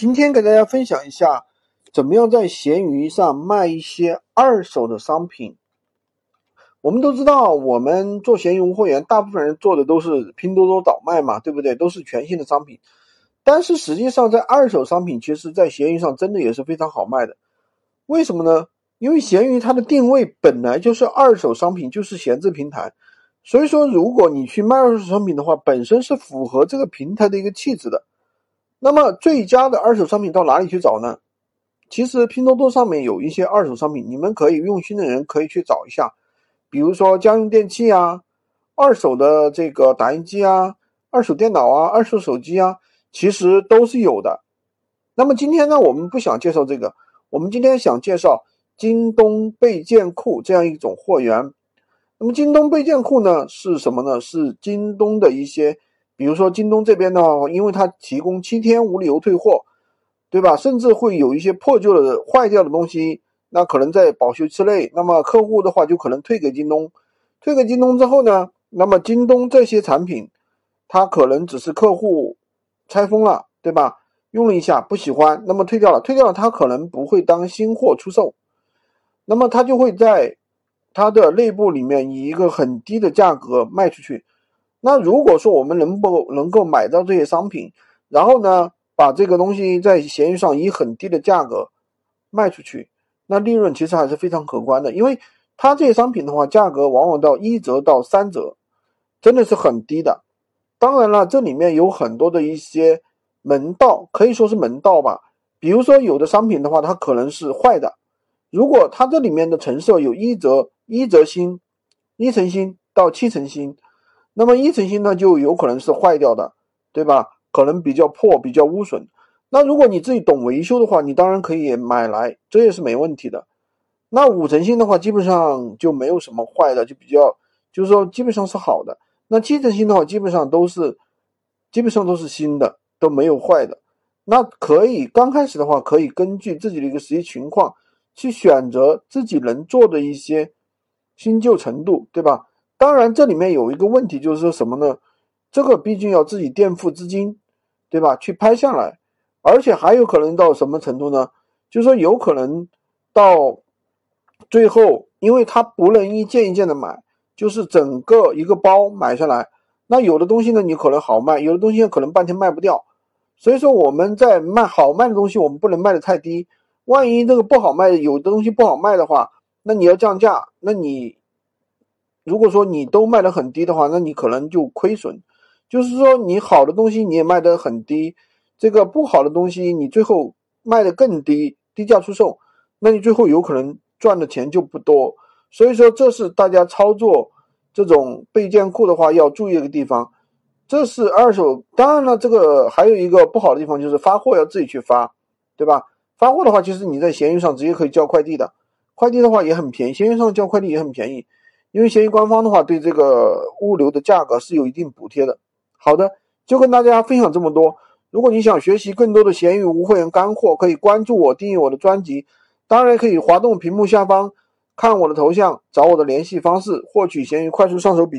今天给大家分享一下，怎么样在闲鱼上卖一些二手的商品。我们都知道，我们做闲鱼无货源，大部分人做的都是拼多多倒卖嘛，对不对？都是全新的商品。但是实际上，在二手商品，其实在闲鱼上真的也是非常好卖的。为什么呢？因为闲鱼它的定位本来就是二手商品，就是闲置平台。所以说，如果你去卖二手商品的话，本身是符合这个平台的一个气质的。那么最佳的二手商品到哪里去找呢？其实拼多多上面有一些二手商品，你们可以用心的人可以去找一下，比如说家用电器啊，二手的这个打印机啊，二手电脑啊，二手手机啊，其实都是有的。那么今天呢，我们不想介绍这个，我们今天想介绍京东备件库这样一种货源。那么京东备件库呢是什么呢？是京东的一些。比如说京东这边呢，因为它提供七天无理由退货，对吧？甚至会有一些破旧的、坏掉的东西，那可能在保修期内，那么客户的话就可能退给京东。退给京东之后呢，那么京东这些产品，它可能只是客户拆封了，对吧？用了一下不喜欢，那么退掉了，退掉了，它可能不会当新货出售，那么它就会在它的内部里面以一个很低的价格卖出去。那如果说我们能不能够买到这些商品，然后呢，把这个东西在闲鱼上以很低的价格卖出去，那利润其实还是非常可观的。因为它这些商品的话，价格往往到一折到三折，真的是很低的。当然了，这里面有很多的一些门道，可以说是门道吧。比如说有的商品的话，它可能是坏的，如果它这里面的成色有一折一折新，一成新到七成新。那么一成新呢，就有可能是坏掉的，对吧？可能比较破，比较污损。那如果你自己懂维修的话，你当然可以买来，这也是没问题的。那五成新的话，基本上就没有什么坏的，就比较，就是说基本上是好的。那七成新的话，基本上都是，基本上都是新的，都没有坏的。那可以刚开始的话，可以根据自己的一个实际情况，去选择自己能做的一些新旧程度，对吧？当然，这里面有一个问题，就是说什么呢？这个毕竟要自己垫付资金，对吧？去拍下来，而且还有可能到什么程度呢？就是说有可能到最后，因为他不能一件一件的买，就是整个一个包买下来。那有的东西呢，你可能好卖；有的东西可能半天卖不掉。所以说我们在卖好卖的东西，我们不能卖的太低。万一这个不好卖，有的东西不好卖的话，那你要降价，那你。如果说你都卖得很低的话，那你可能就亏损。就是说，你好的东西你也卖得很低，这个不好的东西你最后卖得更低，低价出售，那你最后有可能赚的钱就不多。所以说，这是大家操作这种备件库的话要注意的一个地方。这是二手，当然了，这个还有一个不好的地方就是发货要自己去发，对吧？发货的话，其实你在闲鱼上直接可以叫快递的，快递的话也很便宜，闲鱼上叫快递也很便宜。因为闲鱼官方的话，对这个物流的价格是有一定补贴的。好的，就跟大家分享这么多。如果你想学习更多的闲鱼无货源干货，可以关注我，订阅我的专辑。当然，可以滑动屏幕下方看我的头像，找我的联系方式，获取闲鱼快速上手笔记。